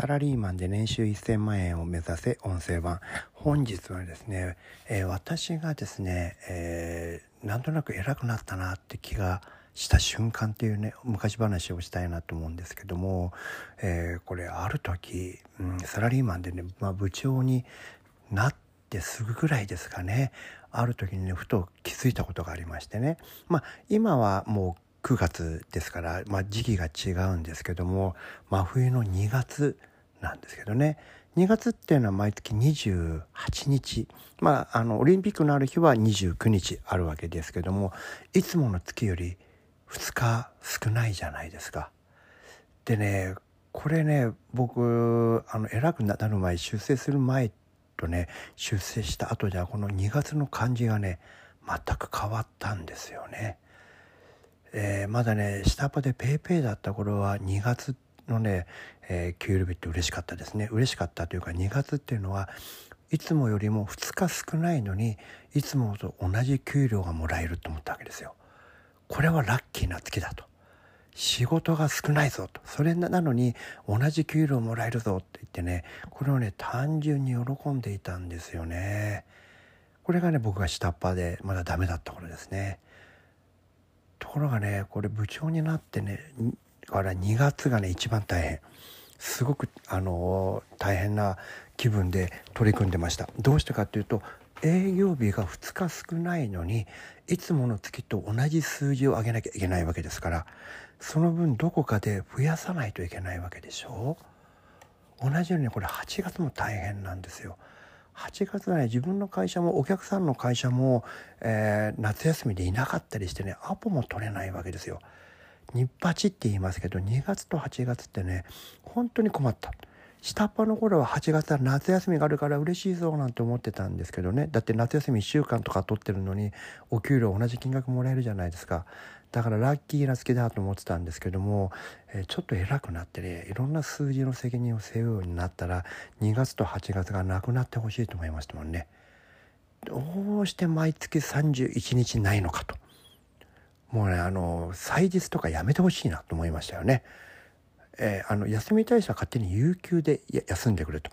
サラリーマンで年収1000万円を目指せ音声版。本日はですね、えー、私がですね、えー、なんとなく偉くなったなって気がした瞬間っていうね昔話をしたいなと思うんですけども、えー、これある時、うん、サラリーマンでね、まあ、部長になってすぐぐらいですかねある時にねふと気づいたことがありましてね。まあ今はもう9月ですから、まあ、時期が違うんですけども真冬の2月なんですけどね2月っていうのは毎月28日まああのオリンピックのある日は29日あるわけですけどもいつもの月より2日少ないじゃないですか。でねこれね僕あの偉くなる前出世する前とね出世した後じゃこの2月の感じがね全く変わったんですよね。えー、まだね下っ端で PayPay だった頃は2月のね、えー、給料日って嬉しかったですね嬉しかったというか2月っていうのはいつもよりも2日少ないのにいつもと同じ給料がもらえると思ったわけですよ。これはラッキーな月だと。仕事が少ないぞと。それなのに同じ給料もらえるぞって言ってね、これをね、単純に喜んでいたんですよね。これがね、僕が下っ端でまだダメだった頃ですね。ところがねこれ部長になってねから2月がね一番大変すごくあの大変な気分で取り組んでましたどうしてかっていうと営業日が2日少ないのにいつもの月と同じ数字を上げなきゃいけないわけですからその分どこかで増やさないといけないわけでしょ同じようにこれ8月も大変なんですよ。8月はね自分の会社もお客さんの会社も、えー、夏休みでいなかったりしてねアポも取れないわけですよ。日八って言いますけど2月と8月ってね本当に困った。下っ端の頃は8月は夏休みがあるから嬉しいぞなんて思ってたんですけどねだって夏休み1週間とか取ってるのにお給料同じ金額もらえるじゃないですかだからラッキーな月だと思ってたんですけども、えー、ちょっと偉くなってねいろんな数字の責任を背負うようになったら2月と8月がなくなってほしいと思いましたもんね。どうして毎月31日ないのかと。もうねあの祭日とかやめてほしいなと思いましたよね。えー、あの休みたい人は勝手に有給で休んでくれと。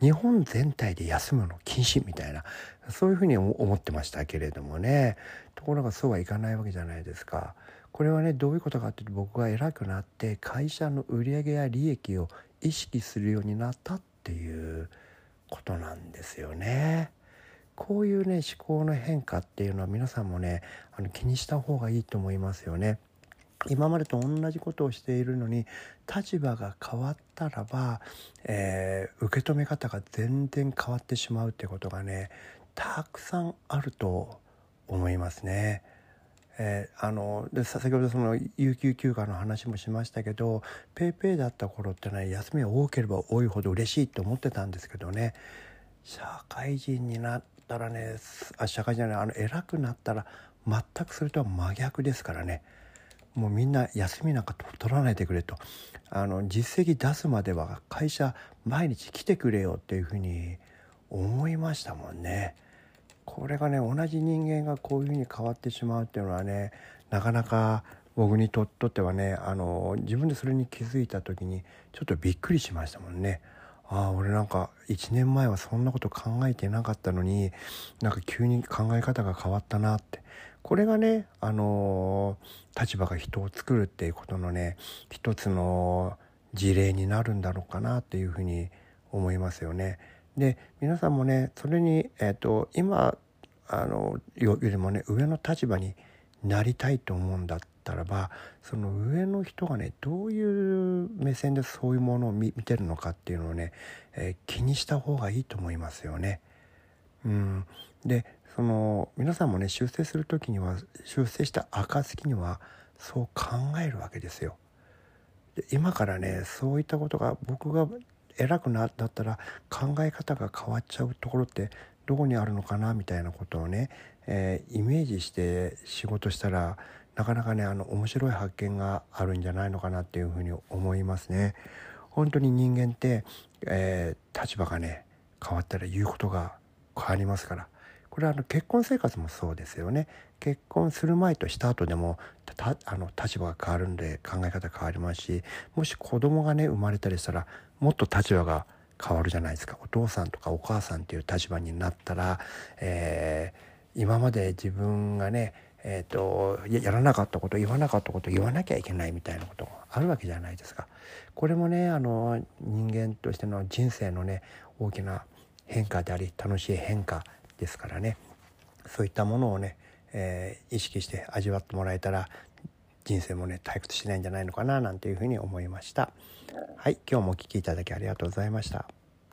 日本全体で休むの禁止みたいなそういうふうに思ってましたけれどもねところがそうはいかないわけじゃないですか。これはねどういうことかっていうと僕が偉くなって会社の売り上げや利益を意識するようになったっていうことなんですよね。こういうね思考の変化っていうのは皆さんもねあの気にした方がいいと思いますよね。今までと同じことをしているのに立場が変わったらば、えー、受け止め方が全然変わってしまうってことがねたくさんあると思いますね。えー、あので先ほどその有給休暇の話もしましたけど PayPay だった頃ってね休みが多ければ多いほど嬉しいと思ってたんですけどね社会人になったらねあ社会じゃないあの偉くなったら全くそれとは真逆ですからね。もうみんな休みなんか取らないでくれとあの実績出すまでは会社毎日来てくれよっていうふうに思いましたもんね。これがね同じ人間がこういうふうに変わってしまうっていうのはねなかなか僕にとってはねあの自分でそれに気づいた時にちょっとびっくりしましたもんね。ああ俺なんか1年前はそんなこと考えてなかったのになんか急に考え方が変わったなってこれがねあの立場が人を作るっていうことのね一つの事例になるんだろうかなっていうふうに思いますよね。で皆さんもねそれに、えーと、今あのよりもね上の立場になりたいと思うんだってたらばその上の人がねどういう目線でそういうものを見てるのかっていうのをね、えー、気にした方がいいと思いますよね。うん、でその皆さんもね修正する時には修正した暁にはそう考えるわけですよ。で今からねそういったことが僕が偉くなったら考え方が変わっちゃうところってどこにあるのかなみたいなことをね、えー、イメージして仕事したらなかなかねあの面白い発見があるんじゃないのかなっていうふうに思いますね。本当に人間って、えー、立場がね変わったら言うことが変わりますから。これはあの結婚生活もそうですよね。結婚する前とした後でもあの立場が変わるんで考え方変わりますしもし子供がね生まれたりしたらもっと立場が変わるじゃないですか。お父さんとかお母さんっていう立場になったら、えー、今まで自分がねえーと、やらなかったこと言わなかったこと言わなきゃいけないみたいなことがあるわけじゃないですか。これもねあの人間としての人生のね大きな変化であり楽しい変化ですからねそういったものをね、えー、意識して味わってもらえたら人生もね退屈しないんじゃないのかななんていうふうに思いました。はい今日もお聴きいただきありがとうございました。